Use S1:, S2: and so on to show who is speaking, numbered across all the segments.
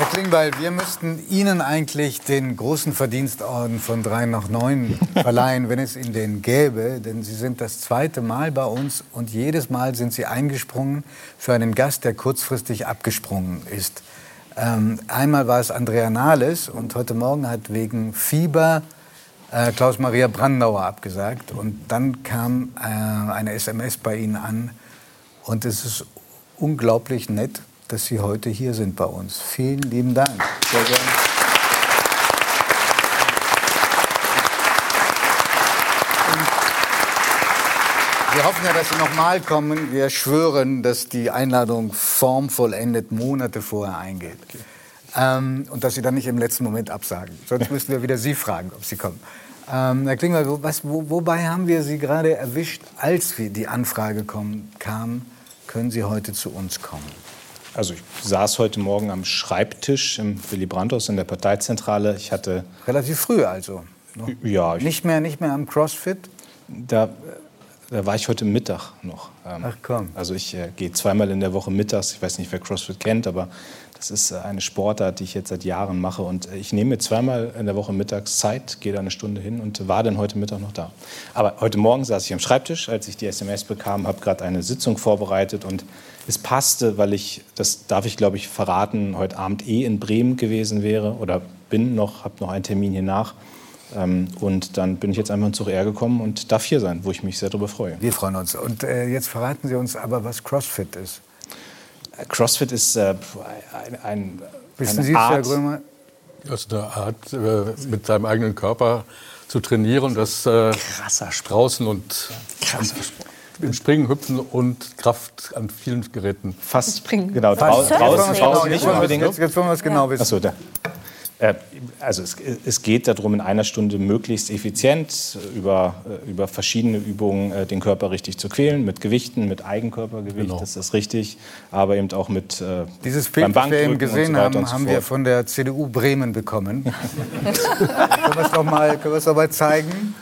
S1: Herr Klingbeil, wir müssten Ihnen eigentlich den großen Verdienstorden von 3 nach 9 verleihen, wenn es ihn den gäbe. Denn Sie sind das zweite Mal bei uns und jedes Mal sind Sie eingesprungen für einen Gast, der kurzfristig abgesprungen ist. Ähm, einmal war es Andrea Nahles und heute Morgen hat wegen Fieber äh, Klaus-Maria Brandauer abgesagt. Und dann kam äh, eine SMS bei Ihnen an. Und es ist unglaublich nett, dass Sie heute hier sind bei uns. Vielen lieben Dank. Sehr gerne. Wir hoffen ja, dass Sie noch mal kommen. Wir schwören, dass die Einladung formvollendet Monate vorher eingeht. Ähm, und dass Sie dann nicht im letzten Moment absagen. Sonst müssten wir wieder Sie fragen, ob Sie kommen. Ähm, Herr Klingler, was, wo, wobei haben wir Sie gerade erwischt, als wir die Anfrage kommen, kam, können Sie heute zu uns kommen?
S2: Also ich saß heute Morgen am Schreibtisch im Willy Brandt-Haus in der Parteizentrale. Ich hatte
S1: relativ früh also.
S2: Ne? Ja.
S1: nicht mehr, nicht mehr am CrossFit.
S2: Da, da war ich heute Mittag noch.
S1: Ähm, Ach komm.
S2: Also ich äh, gehe zweimal in der Woche mittags. Ich weiß nicht, wer CrossFit kennt, aber das ist äh, eine Sportart, die ich jetzt seit Jahren mache. Und äh, ich nehme mir zweimal in der Woche mittags Zeit, gehe da eine Stunde hin und war dann heute Mittag noch da. Aber heute Morgen saß ich am Schreibtisch, als ich die SMS bekam, habe gerade eine Sitzung vorbereitet und es passte, weil ich, das darf ich glaube ich verraten, heute Abend eh in Bremen gewesen wäre oder bin noch, habe noch einen Termin hier nach. Ähm, und dann bin ich jetzt einfach ins R gekommen und darf hier sein, wo ich mich sehr darüber freue.
S1: Wir freuen uns. Und äh, jetzt verraten Sie uns aber, was CrossFit ist.
S2: CrossFit ist äh, ein, ein
S1: Wissen eine Sie Art, Herr Grömer?
S3: Das ist eine Art, äh, mit seinem eigenen Körper zu trainieren. Das äh,
S2: krasser Sport.
S3: draußen und krasser Sport. Im Springen, Hüpfen und Kraft an vielen Geräten.
S2: Fast
S4: Springen.
S2: Genau, draußen, draußen, draußen
S1: nicht unbedingt. Jetzt, jetzt wollen wir es genau wissen.
S2: Achso, da. Äh, also es, es, geht darum, in einer Stunde möglichst effizient über, äh, über verschiedene Übungen äh, den Körper richtig zu quälen, mit Gewichten, mit Eigenkörpergewicht, genau. das ist richtig, aber eben auch mit
S1: äh, Dieses Bild, das wir eben gesehen so haben, so haben wir von der CDU Bremen bekommen. können wir es doch mal, mal zeigen?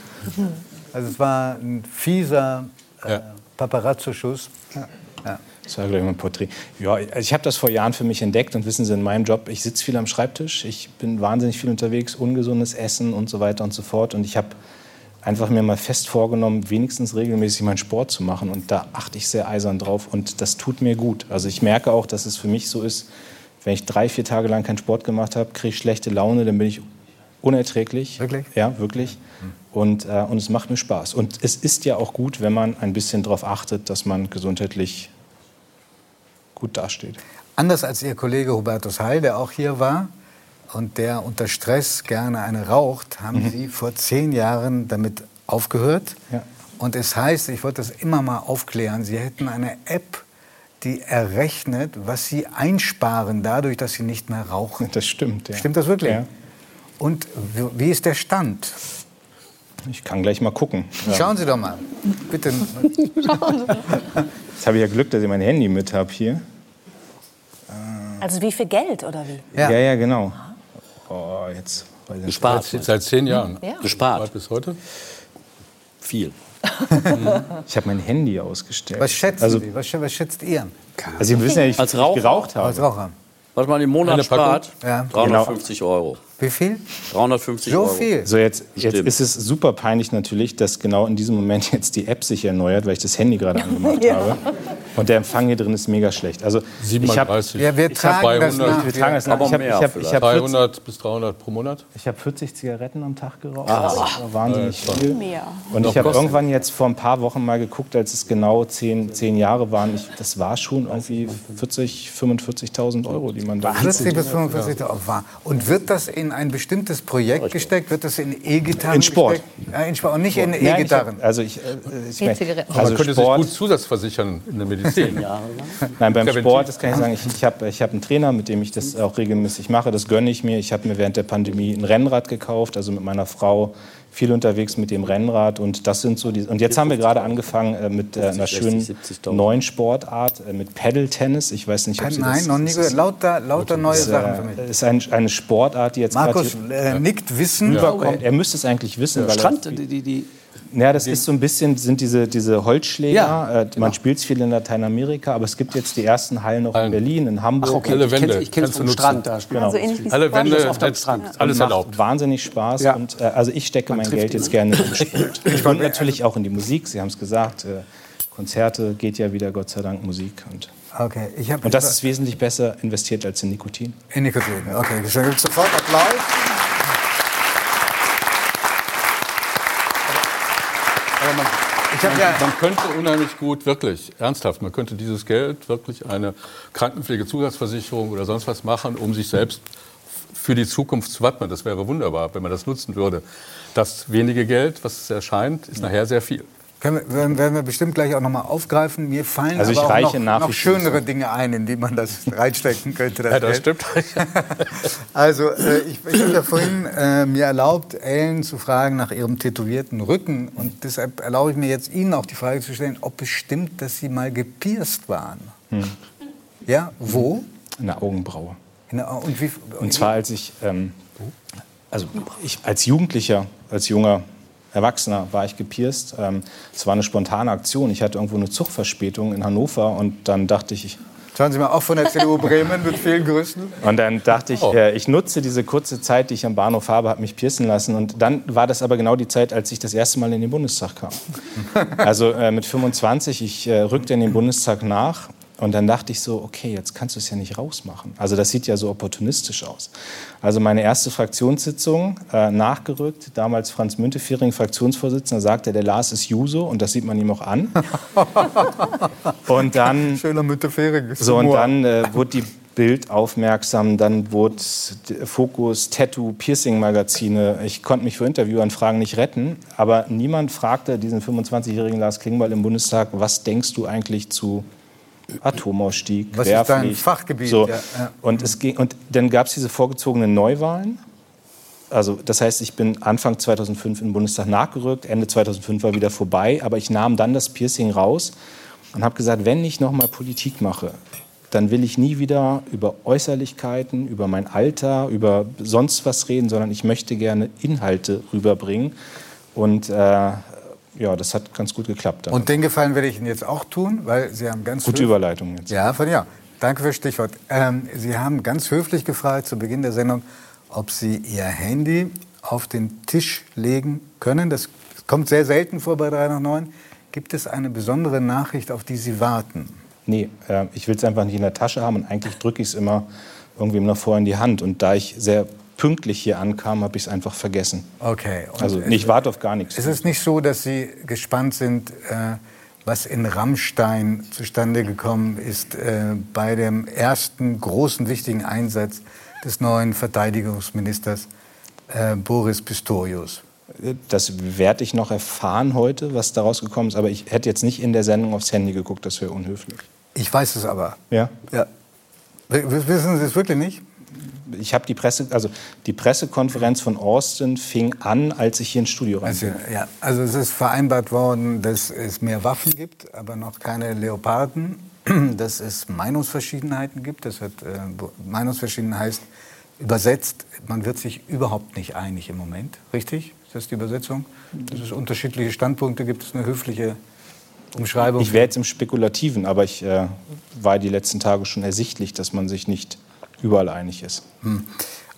S1: Also es war ein fieser äh. Paparazzo-Schuss. Ja.
S2: Ja. Das war gleich mal ein Porträt. Ja, also ich habe das vor Jahren für mich entdeckt und wissen Sie, in meinem Job, ich sitze viel am Schreibtisch, ich bin wahnsinnig viel unterwegs, ungesundes Essen und so weiter und so fort. Und ich habe einfach mir mal fest vorgenommen, wenigstens regelmäßig meinen Sport zu machen. Und da achte ich sehr eisern drauf und das tut mir gut. Also ich merke auch, dass es für mich so ist, wenn ich drei, vier Tage lang keinen Sport gemacht habe, kriege ich schlechte Laune, dann bin ich unerträglich.
S1: Wirklich?
S2: Ja, wirklich. Und, äh, und es macht mir Spaß. Und es ist ja auch gut, wenn man ein bisschen darauf achtet, dass man gesundheitlich gut dasteht.
S1: Anders als Ihr Kollege Hubertus Heil, der auch hier war und der unter Stress gerne eine raucht, haben mhm. Sie vor zehn Jahren damit aufgehört. Ja. Und es heißt, ich wollte das immer mal aufklären, Sie hätten eine App, die errechnet, was Sie einsparen dadurch, dass Sie nicht mehr rauchen.
S2: Das stimmt.
S1: Ja. Stimmt das wirklich? Ja. Und wie ist der Stand?
S2: Ich kann gleich mal gucken.
S1: Schauen Sie doch mal. Bitte.
S2: Jetzt habe ich ja Glück, dass ich mein Handy mit habe hier.
S4: Also wie viel Geld oder wie?
S2: Ja, ja, ja genau. Oh, jetzt.
S3: Gespart. Seit, seit zehn Jahren.
S4: Ja.
S3: Gespart. Bis heute?
S2: Viel. ich habe mein Handy ausgestellt.
S1: Was schätzen also, Sie? Was, was schätzt ihr?
S2: Also Sie wissen ja, ich,
S5: Als Raucher?
S2: geraucht habe.
S1: Als Raucher.
S5: Was man im Monat spart, ja. 350 genau. Euro.
S1: Wie viel?
S5: 350
S1: so
S5: Euro.
S1: viel?
S2: So, jetzt, jetzt ist es super peinlich natürlich, dass genau in diesem Moment jetzt die App sich erneuert, weil ich das Handy gerade angemacht ja. habe. Und der Empfang hier drin ist mega schlecht. Also
S3: 37.
S1: Ich hab, ja, wir tragen 200, das nach.
S2: Wir tragen das nach.
S5: Aber ich hab,
S3: mehr
S5: ich hab,
S3: ich hab 300 bis 300 pro Monat.
S2: Ich habe 40 Zigaretten am Tag geraucht. Ah. Das war wahnsinnig
S4: ja,
S2: viel.
S4: Mehr.
S2: Und ich habe irgendwann jetzt vor ein paar Wochen mal geguckt, als es genau zehn, zehn Jahre waren. Ich, das war schon irgendwie 40, 45.000 Euro, die man da
S1: 40 bis 45.000 Euro war. Und wird das in ein bestimmtes Projekt gesteckt? Wird das in E-Gitarren
S2: In Sport.
S1: Ja, in Sport und nicht in E-Gitarren.
S2: Also ich, äh, ich
S4: mein,
S3: also man könnte Sport, sich gut zusatzversichern in der Medizin.
S2: Nein, beim Sport, das kann ich sagen, ich, ich habe ich hab einen Trainer, mit dem ich das auch regelmäßig mache. Das gönne ich mir. Ich habe mir während der Pandemie ein Rennrad gekauft, also mit meiner Frau viel unterwegs mit dem Rennrad und das sind so die und jetzt haben wir gerade angefangen äh, mit äh, einer schönen neuen Sportart äh, mit Paddle Tennis. Ich weiß nicht, ob Sie
S1: Nein,
S2: das,
S1: noch nie gehört. Lauter, lauter neue
S2: ist,
S1: Sachen für
S2: mich. Ist ein, eine Sportart, die jetzt
S1: Markus äh, nickt Wissen.
S2: Überkommt. Er müsste es eigentlich wissen,
S5: weil Strand, die, die, die
S2: Ja, das ist so ein bisschen, sind diese, diese Holzschläger. Ja, äh, man genau. spielt es viel in Lateinamerika, aber es gibt jetzt die ersten Hallen noch in Berlin, in Hamburg. Ach,
S3: okay. Alle Wände. Ich kenne es vom Strand. Da genau. also Alle Wände auf dem Strand. Ja.
S2: Alles erlaubt. wahnsinnig Spaß. Ja. Und, äh, also ich stecke man mein Geld jetzt gerne in den Sport. und natürlich auch in die Musik. Sie haben es gesagt. Äh, Konzerte geht ja wieder, Gott sei Dank, Musik. Und,
S1: okay,
S2: ich und das ist wesentlich besser investiert als in Nikotin.
S1: In Nikotin, okay. Sofort Applaus.
S3: Man, ja man, könnte unheimlich gut, wirklich, ernsthaft, man könnte dieses Geld wirklich eine Krankenpflegezusatzversicherung oder sonst was machen, um sich selbst für die Zukunft zu wappnen. Das wäre wunderbar, wenn man das nutzen würde. Das wenige Geld, was erscheint, ist nachher sehr viel.
S1: Können wir, werden wir bestimmt gleich auch noch mal aufgreifen. Mir fallen also aber auch noch, noch schönere Dinge ein, in die man das reinstecken könnte.
S3: Das ja, das Geld.
S1: stimmt. also äh, ich, ich habe ja vorhin äh, mir erlaubt, Ellen zu fragen nach ihrem tätowierten Rücken. Und deshalb erlaube ich mir jetzt Ihnen auch die Frage zu stellen, ob es stimmt, dass Sie mal gepierst waren. Hm. Ja, wo?
S2: In der Augenbraue.
S1: In der, und, wie,
S2: und zwar als ich, ähm, also ich als Jugendlicher, als junger Erwachsener war ich gepierst. Ähm, es war eine spontane Aktion. Ich hatte irgendwo eine Zugverspätung in Hannover und dann dachte ich, ich
S1: Schauen Sie mal, auch von der CDU Bremen mit vielen Grüßen.
S2: Und dann dachte ich, oh. äh, ich nutze diese kurze Zeit, die ich am Bahnhof habe, habe mich piercen lassen. Und dann war das aber genau die Zeit, als ich das erste Mal in den Bundestag kam. Also äh, mit 25, ich äh, rückte in den Bundestag nach und dann dachte ich so, okay, jetzt kannst du es ja nicht rausmachen. Also das sieht ja so opportunistisch aus. Also meine erste Fraktionssitzung äh, nachgerückt, damals Franz Müntefering, Fraktionsvorsitzender, sagte, der Lars ist Juso und das sieht man ihm auch an. und dann...
S1: Schöner Müntefering.
S2: So, und dann äh, wurde die Bild aufmerksam, dann wurde Fokus, Tattoo, Piercing-Magazine. Ich konnte mich für Interviewanfragen nicht retten, aber niemand fragte diesen 25-jährigen Lars Klingbeil im Bundestag, was denkst du eigentlich zu Atomausstieg,
S1: Was ist dein Fachgebiet?
S2: So. Ja, ja. Und, es ging, und dann gab es diese vorgezogenen Neuwahlen. Also das heißt, ich bin Anfang 2005 im Bundestag nachgerückt, Ende 2005 war wieder vorbei, aber ich nahm dann das Piercing raus und habe gesagt, wenn ich noch mal Politik mache, dann will ich nie wieder über Äußerlichkeiten, über mein Alter, über sonst was reden, sondern ich möchte gerne Inhalte rüberbringen. Und äh, ja, das hat ganz gut geklappt.
S1: Damit. Und den Gefallen werde ich Ihnen jetzt auch tun, weil Sie haben ganz
S2: gute Überleitung jetzt.
S1: Ja, von ja. Danke für das Stichwort. Ähm, Sie haben ganz höflich gefragt zu Beginn der Sendung, ob Sie Ihr Handy auf den Tisch legen können. Das kommt sehr selten vor bei 3 nach 9. Gibt es eine besondere Nachricht, auf die Sie warten?
S2: Nee, äh, ich will es einfach nicht in der Tasche haben und eigentlich drücke ich es immer irgendwie noch vorher in die Hand. Und da ich sehr pünktlich hier ankam, habe ich es einfach vergessen.
S1: Okay.
S2: Und also ich warte auf gar nichts.
S1: Ist es nicht so, dass Sie gespannt sind, äh, was in Rammstein zustande gekommen ist äh, bei dem ersten großen wichtigen Einsatz des neuen Verteidigungsministers äh, Boris Pistorius?
S2: Das werde ich noch erfahren heute, was daraus gekommen ist. Aber ich hätte jetzt nicht in der Sendung aufs Handy geguckt, das wäre unhöflich.
S1: Ich weiß es aber.
S2: Ja?
S1: Ja. Wissen Sie es wirklich nicht?
S2: Ich habe die Presse, also die Pressekonferenz von Austin fing an, als ich hier ins Studio rein.
S1: Also, ja, also es ist vereinbart worden, dass es mehr Waffen gibt, aber noch keine Leoparden. Dass es Meinungsverschiedenheiten gibt. Das hat äh, Meinungsverschiedenheit heißt übersetzt, man wird sich überhaupt nicht einig im Moment. Richtig? Ist das die Übersetzung? Dass es unterschiedliche Standpunkte gibt, ist eine höfliche Umschreibung.
S2: Ich wäre jetzt im Spekulativen, aber ich äh, war die letzten Tage schon ersichtlich, dass man sich nicht überall einig ist. Hm.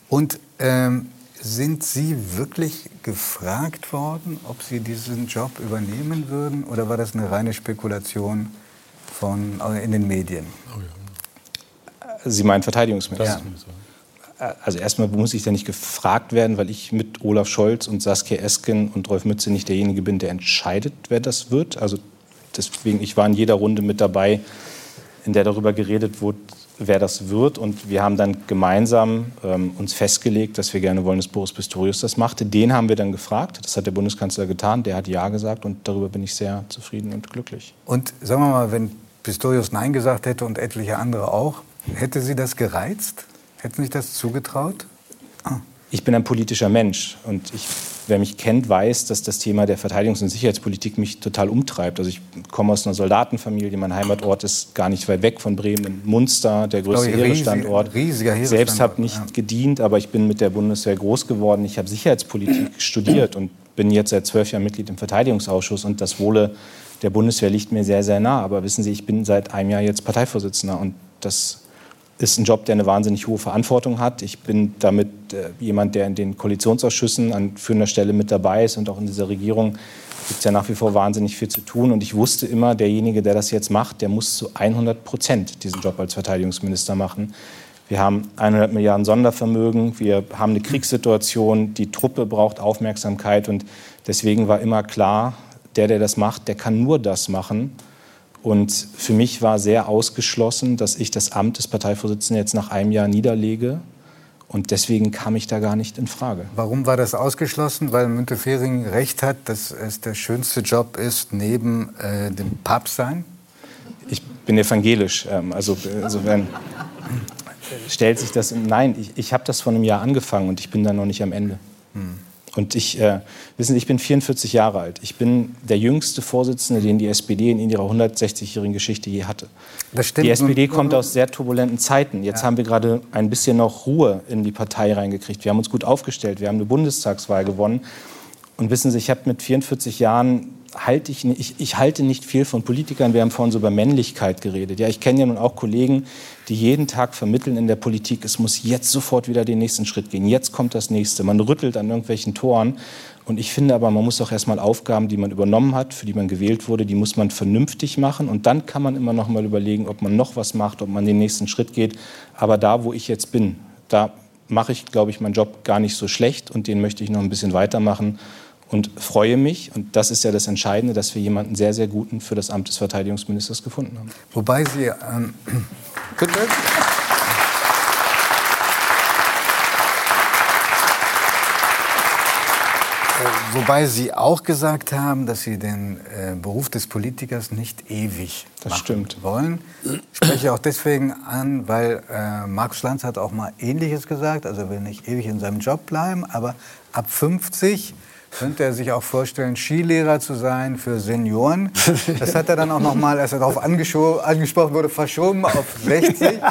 S1: Und ähm, sind Sie wirklich gefragt worden, ob Sie diesen Job übernehmen würden? Oder war das eine reine Spekulation von, äh, in den Medien? Oh
S2: ja. Sie meinen Verteidigungsminister? Ja. Also erstmal muss ich da nicht gefragt werden, weil ich mit Olaf Scholz und Saskia Esken und Rolf Mütze nicht derjenige bin, der entscheidet, wer das wird. Also deswegen, ich war in jeder Runde mit dabei, in der darüber geredet wurde, wer das wird. Und wir haben dann gemeinsam ähm, uns festgelegt, dass wir gerne wollen, dass Boris Pistorius das machte. Den haben wir dann gefragt. Das hat der Bundeskanzler getan. Der hat Ja gesagt. Und darüber bin ich sehr zufrieden und glücklich.
S1: Und sagen wir mal, wenn Pistorius Nein gesagt hätte und etliche andere auch, hätte Sie das gereizt? Hätten Sie sich das zugetraut?
S2: Ah. Ich bin ein politischer Mensch und ich wer mich kennt, weiß, dass das Thema der Verteidigungs- und Sicherheitspolitik mich total umtreibt. Also ich komme aus einer Soldatenfamilie, mein Heimatort ist gar nicht weit weg von Bremen, Munster, der größte Heeresstandort.
S1: Riesiger
S2: Selbst habe nicht ja. gedient, aber ich bin mit der Bundeswehr groß geworden. Ich habe Sicherheitspolitik studiert und bin jetzt seit zwölf Jahren Mitglied im Verteidigungsausschuss und das Wohle der Bundeswehr liegt mir sehr, sehr nah. Aber wissen Sie, ich bin seit einem Jahr jetzt Parteivorsitzender und das ist ein Job, der eine wahnsinnig hohe Verantwortung hat. Ich bin damit äh, jemand, der in den Koalitionsausschüssen an führender Stelle mit dabei ist und auch in dieser Regierung gibt es ja nach wie vor wahnsinnig viel zu tun. Und ich wusste immer, derjenige, der das jetzt macht, der muss zu 100 Prozent diesen Job als Verteidigungsminister machen. Wir haben 100 Milliarden Sondervermögen, wir haben eine Kriegssituation, die Truppe braucht Aufmerksamkeit und deswegen war immer klar, der, der das macht, der kann nur das machen. Und für mich war sehr ausgeschlossen, dass ich das Amt des Parteivorsitzenden jetzt nach einem Jahr niederlege. Und deswegen kam ich da gar nicht in Frage.
S1: Warum war das ausgeschlossen? Weil Müntefering recht hat, dass es der schönste Job ist, neben äh, dem Papstsein?
S2: Ich bin evangelisch. Ähm, also insofern stellt sich das. Nein, ich, ich habe das vor einem Jahr angefangen und ich bin da noch nicht am Ende. Hm. Und ich, äh, wissen Sie, ich bin 44 Jahre alt. Ich bin der jüngste Vorsitzende, den die SPD in ihrer 160-jährigen Geschichte je hatte. Die SPD kommt aus sehr turbulenten Zeiten. Jetzt ja. haben wir gerade ein bisschen noch Ruhe in die Partei reingekriegt. Wir haben uns gut aufgestellt. Wir haben eine Bundestagswahl gewonnen. Und wissen Sie, ich habe mit 44 Jahren halte ich, ich, ich halte nicht viel von Politikern. Wir haben vorhin so über Männlichkeit geredet. Ja, ich kenne ja nun auch Kollegen, die jeden Tag vermitteln in der Politik, es muss jetzt sofort wieder den nächsten Schritt gehen. Jetzt kommt das nächste. Man rüttelt an irgendwelchen Toren. Und ich finde aber, man muss auch erstmal Aufgaben, die man übernommen hat, für die man gewählt wurde, die muss man vernünftig machen. Und dann kann man immer noch mal überlegen, ob man noch was macht, ob man den nächsten Schritt geht. Aber da, wo ich jetzt bin, da mache ich, glaube ich, meinen Job gar nicht so schlecht und den möchte ich noch ein bisschen weitermachen und freue mich, und das ist ja das Entscheidende, dass wir jemanden sehr, sehr guten für das Amt des Verteidigungsministers gefunden haben.
S1: Wobei Sie. Ähm, bitte? Äh, wobei Sie auch gesagt haben, dass Sie den äh, Beruf des Politikers nicht ewig das stimmt. wollen. Ich spreche auch deswegen an, weil äh, Markus Lanz hat auch mal Ähnliches gesagt. Also er will nicht ewig in seinem Job bleiben, aber ab 50 könnte er sich auch vorstellen, Skilehrer zu sein für Senioren. Das hat er dann auch noch mal, als er darauf angesprochen wurde, verschoben auf 60.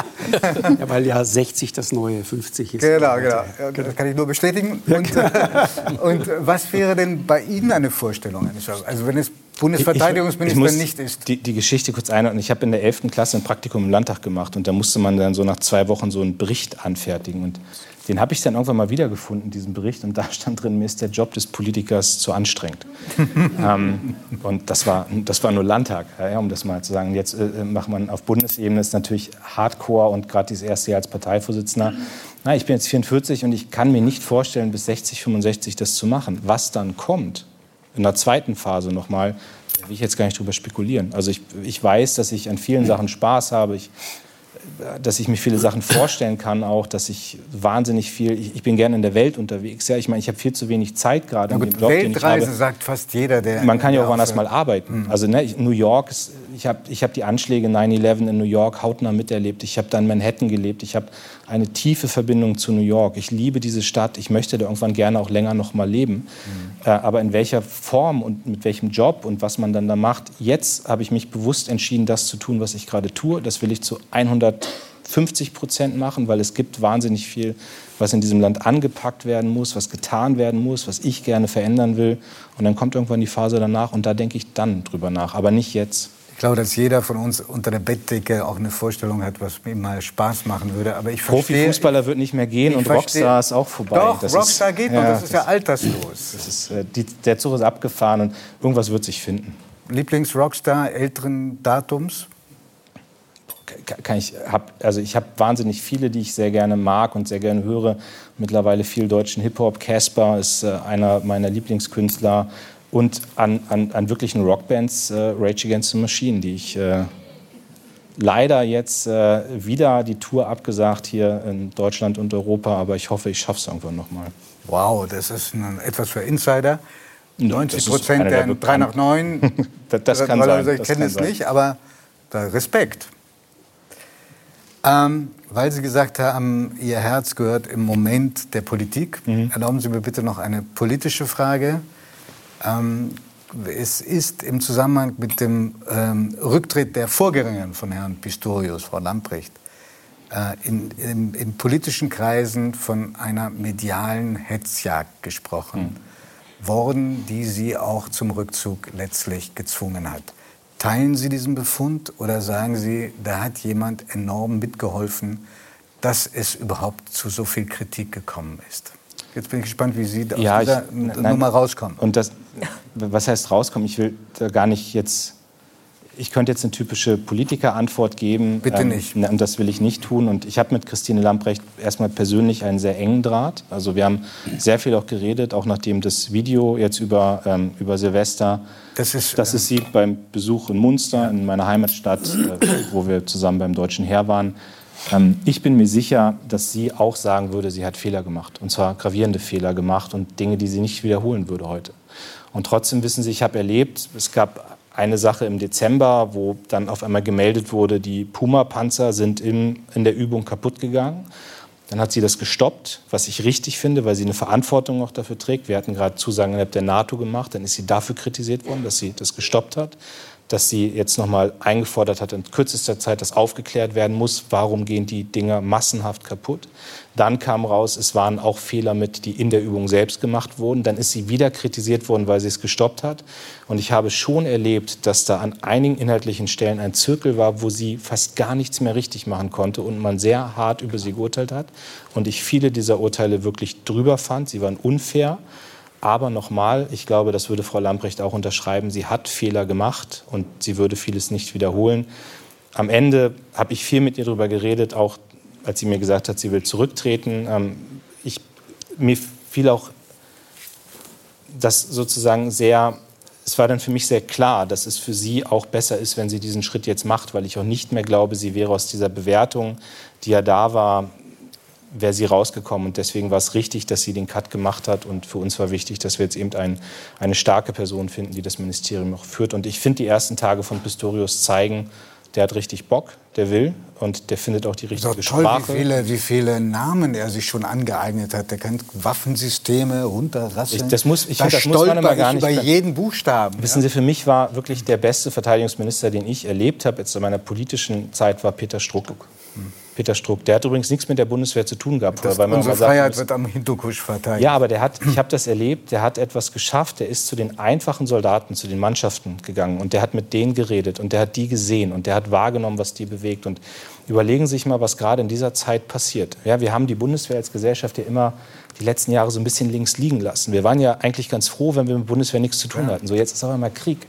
S6: Ja, weil ja 60 das neue 50 ist.
S1: Genau, genau. Das kann ich nur bestätigen. Und, und was wäre denn bei Ihnen eine Vorstellung Also wenn es Bundesverteidigungsminister ich, ich nicht ist.
S2: Die, die, Geschichte kurz einordnen. Ich habe in der 11. Klasse ein Praktikum im Landtag gemacht und da musste man dann so nach zwei Wochen so einen Bericht anfertigen. Und den habe ich dann irgendwann mal wiedergefunden, diesen Bericht. Und da stand drin, mir ist der Job des Politikers zu anstrengend. ähm, und das war, das war nur Landtag, ja, um das mal zu sagen. Jetzt äh, macht man auf Bundesebene ist natürlich Hardcore und gerade dieses erste Jahr als Parteivorsitzender. Na, ich bin jetzt 44 und ich kann mir nicht vorstellen, bis 60, 65 das zu machen. Was dann kommt, in der zweiten Phase nochmal, da will ich jetzt gar nicht drüber spekulieren. Also ich, ich weiß, dass ich an vielen Sachen Spaß habe. Ich dass ich mir viele Sachen vorstellen kann, auch, dass ich wahnsinnig viel, ich, ich bin gerne in der Welt unterwegs. Ja, ich meine, ich habe viel zu wenig Zeit gerade.
S1: Ja, Job, Weltreise sagt fast jeder, der.
S2: Man kann ja auch woanders mal arbeiten. Mhm. Also ne, New York, ist, ich habe ich hab die Anschläge 9/11 in New York hautnah miterlebt. Ich habe da in Manhattan gelebt. Ich habe eine tiefe Verbindung zu New York. Ich liebe diese Stadt. Ich möchte da irgendwann gerne auch länger noch mal leben. Mhm. Äh, aber in welcher Form und mit welchem Job und was man dann da macht, jetzt habe ich mich bewusst entschieden, das zu tun, was ich gerade tue. Das will ich zu 150 Prozent machen, weil es gibt wahnsinnig viel, was in diesem Land angepackt werden muss, was getan werden muss, was ich gerne verändern will. Und dann kommt irgendwann die Phase danach und da denke ich dann drüber nach, aber nicht jetzt.
S1: Ich glaube, dass jeder von uns unter der Bettdecke auch eine Vorstellung hat, was ihm mal Spaß machen würde. Aber ich
S2: Profifußballer wird nicht mehr gehen und verstehe. Rockstar ist auch vorbei.
S1: Doch, das Rockstar ist, geht noch, ja, das ist ja alterslos.
S2: Ist, äh, die, der Zug ist abgefahren und irgendwas wird sich finden.
S1: Lieblings-Rockstar älteren Datums?
S2: Kann ich hab, also ich habe wahnsinnig viele, die ich sehr gerne mag und sehr gerne höre. Mittlerweile viel deutschen Hip-Hop. Casper ist äh, einer meiner Lieblingskünstler und an, an, an wirklichen Rockbands äh, Rage Against the Machine, die ich äh, leider jetzt äh, wieder die Tour abgesagt hier in Deutschland und Europa, aber ich hoffe, ich schaffe es irgendwann nochmal.
S1: Wow, das ist ein, etwas für Insider. 90 Prozent der, der 3 nach 9.
S2: das, das kann sein.
S1: Ich kenne es nicht, aber Respekt. Ähm, weil Sie gesagt haben, Ihr Herz gehört im Moment der Politik. Mhm. Erlauben Sie mir bitte noch eine politische Frage. Ähm, es ist im Zusammenhang mit dem ähm, Rücktritt der Vorgängerin von Herrn Pistorius, Frau Lamprecht, äh, in, in, in, politischen Kreisen von einer medialen Hetzjagd gesprochen. worden, die Sie auch zum Rückzug letztlich gezwungen hat. Teilen Sie diesen Befund oder sagen Sie, da hat jemand enorm mitgeholfen, dass es überhaupt zu so viel Kritik gekommen ist? Jetzt bin ich gespannt, wie Sie aus ja, dieser ich, Nummer rauskommen.
S2: Und das, was heißt rauskommen? Ich will da gar nicht jetzt ich könnte jetzt eine typische Politikerantwort geben.
S1: Bitte ähm, nicht.
S2: Ähm, und das will ich nicht tun. Und ich habe mit Christine Lamprecht erstmal persönlich einen sehr engen Draht. Also wir haben sehr viel auch geredet, auch nachdem das Video jetzt über, ähm, über Silvester, das ist, das ist sie beim Besuch in Munster, in meiner Heimatstadt, äh, wo wir zusammen beim Deutschen Heer waren. Ähm, ich bin mir sicher, dass sie auch sagen würde, sie hat Fehler gemacht. Und zwar gravierende Fehler gemacht und Dinge, die sie nicht wiederholen würde heute. Und trotzdem wissen Sie, ich habe erlebt, es gab eine Sache im Dezember, wo dann auf einmal gemeldet wurde, die Puma-Panzer sind in, in der Übung kaputt gegangen. Dann hat sie das gestoppt, was ich richtig finde, weil sie eine Verantwortung auch dafür trägt. Wir hatten gerade Zusagen innerhalb der NATO gemacht, dann ist sie dafür kritisiert worden, dass sie das gestoppt hat dass sie jetzt noch mal eingefordert hat in kürzester Zeit, dass aufgeklärt werden muss, warum gehen die Dinger massenhaft kaputt. Dann kam raus, es waren auch Fehler mit, die in der Übung selbst gemacht wurden. Dann ist sie wieder kritisiert worden, weil sie es gestoppt hat. Und ich habe schon erlebt, dass da an einigen inhaltlichen Stellen ein Zirkel war, wo sie fast gar nichts mehr richtig machen konnte und man sehr hart über sie geurteilt hat. Und ich viele dieser Urteile wirklich drüber fand. Sie waren unfair. Aber nochmal, ich glaube, das würde Frau Lamprecht auch unterschreiben, sie hat Fehler gemacht und sie würde vieles nicht wiederholen. Am Ende habe ich viel mit ihr darüber geredet, auch als sie mir gesagt hat, sie will zurücktreten. Ähm, ich, mir fiel auch das sozusagen sehr, es war dann für mich sehr klar, dass es für sie auch besser ist, wenn sie diesen Schritt jetzt macht, weil ich auch nicht mehr glaube, sie wäre aus dieser Bewertung, die ja da war, wäre sie rausgekommen. Und deswegen war es richtig, dass sie den Cut gemacht hat. Und für uns war wichtig, dass wir jetzt eben ein, eine starke Person finden, die das Ministerium noch führt. Und ich finde, die ersten Tage von Pistorius zeigen, der hat richtig Bock, der will und der findet auch die richtige toll, Sprache.
S1: Wie viele, wie viele Namen er sich schon angeeignet hat. Der kennt Waffensysteme runterrasseln.
S2: Ich, das muss, ich da find, das muss man immer gar nicht.
S1: Über jeden Buchstaben.
S2: Wissen ja? Sie, für mich war wirklich der beste Verteidigungsminister, den ich erlebt habe, jetzt in meiner politischen Zeit, war Peter Struck. Hm. Peter Struck. Der hat übrigens nichts mit der Bundeswehr zu tun gehabt.
S1: Das, weil unsere Freiheit sagt, wird am Hindukusch verteidigt.
S2: Ja, aber der hat, ich habe das erlebt, der hat etwas geschafft. Der ist zu den einfachen Soldaten, zu den Mannschaften gegangen und der hat mit denen geredet und der hat die gesehen und der hat wahrgenommen, was die bewegt. Und überlegen Sie sich mal, was gerade in dieser Zeit passiert. Ja, wir haben die Bundeswehr als Gesellschaft ja immer die letzten Jahre so ein bisschen links liegen lassen. Wir waren ja eigentlich ganz froh, wenn wir mit der Bundeswehr nichts zu tun hatten. So, jetzt ist aber mal Krieg.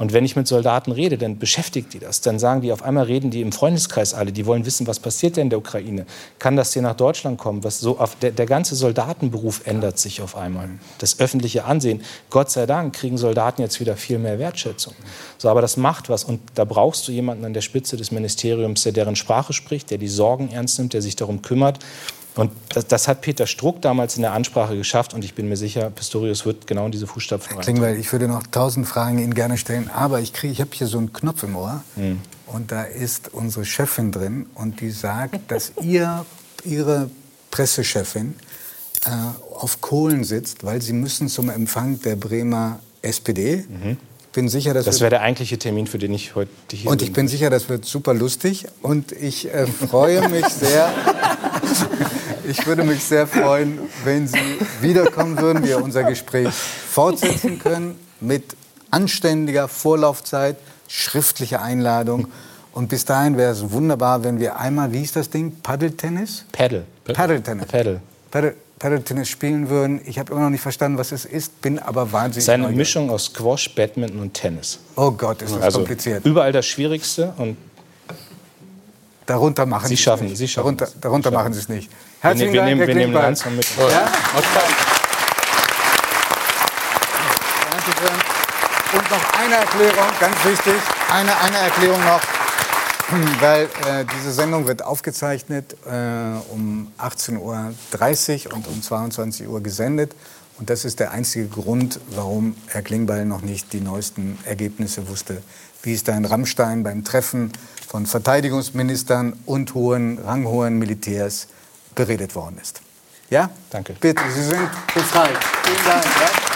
S2: Und wenn ich mit Soldaten rede, dann beschäftigt die das. Dann sagen die auf einmal, reden die im Freundeskreis alle, die wollen wissen, was passiert denn in der Ukraine? Kann das hier nach Deutschland kommen? Was so auf der, der ganze Soldatenberuf ändert sich auf einmal. Das öffentliche Ansehen. Gott sei Dank kriegen Soldaten jetzt wieder viel mehr Wertschätzung. So, aber das macht was. Und da brauchst du jemanden an der Spitze des Ministeriums, der deren Sprache spricht, der die Sorgen ernst nimmt, der sich darum kümmert. Und das, das, hat Peter Struck damals in der Ansprache geschafft und ich bin mir sicher, Pistorius wird genau in diese Fußstapfen
S1: rein. Klingbeil, ich würde noch tausend Fragen Ihnen gerne stellen, aber ich, ich habe hier so einen Knopf im Ohr hm. und da ist unsere Chefin drin und die sagt, dass ihr, Ihre Pressechefin äh, auf Kohlen sitzt, weil Sie müssen zum Empfang der Bremer SPD. Mhm bin sicher, dass
S2: das wäre der eigentliche Termin, für den ich heute hier
S1: Und ich bin sicher, das wird super lustig. Und ich äh, freue mich sehr. ich würde mich sehr freuen, wenn Sie wiederkommen würden, wir unser Gespräch fortsetzen können mit anständiger Vorlaufzeit, schriftlicher Einladung. Und bis dahin wäre es wunderbar, wenn wir einmal, wie ist das Ding? Paddeltennis?
S2: Paddle.
S1: Paddeltennis.
S2: Paddle.
S1: Paddle. Paddle-Tennis spielen würden. Ich habe immer noch nicht verstanden, was es ist, bin aber wahnsinnig. Es ist
S2: eine Mischung aus Squash, Badminton und Tennis.
S1: Oh Gott, ist das also kompliziert.
S2: Überall das Schwierigste und
S1: darunter machen
S2: Sie
S1: Sie es
S2: Sie schaffen
S1: darunter, darunter
S2: schaffen.
S1: machen Sie es nicht.
S2: Herzlichen wir, wir Dank, nehmen, wir nehmen langsam mit. Ja?
S1: Und noch eine Erklärung, ganz wichtig, eine, eine Erklärung noch. Weil äh, diese Sendung wird aufgezeichnet äh, um 18.30 Uhr und um 22 Uhr gesendet. Und das ist der einzige Grund, warum Herr Klingbeil noch nicht die neuesten Ergebnisse wusste, wie es da in Rammstein beim Treffen von Verteidigungsministern und hohen, ranghohen Militärs beredet worden ist. Ja?
S2: Danke.
S1: Bitte, Sie sind befreit. Vielen Dank. Ja?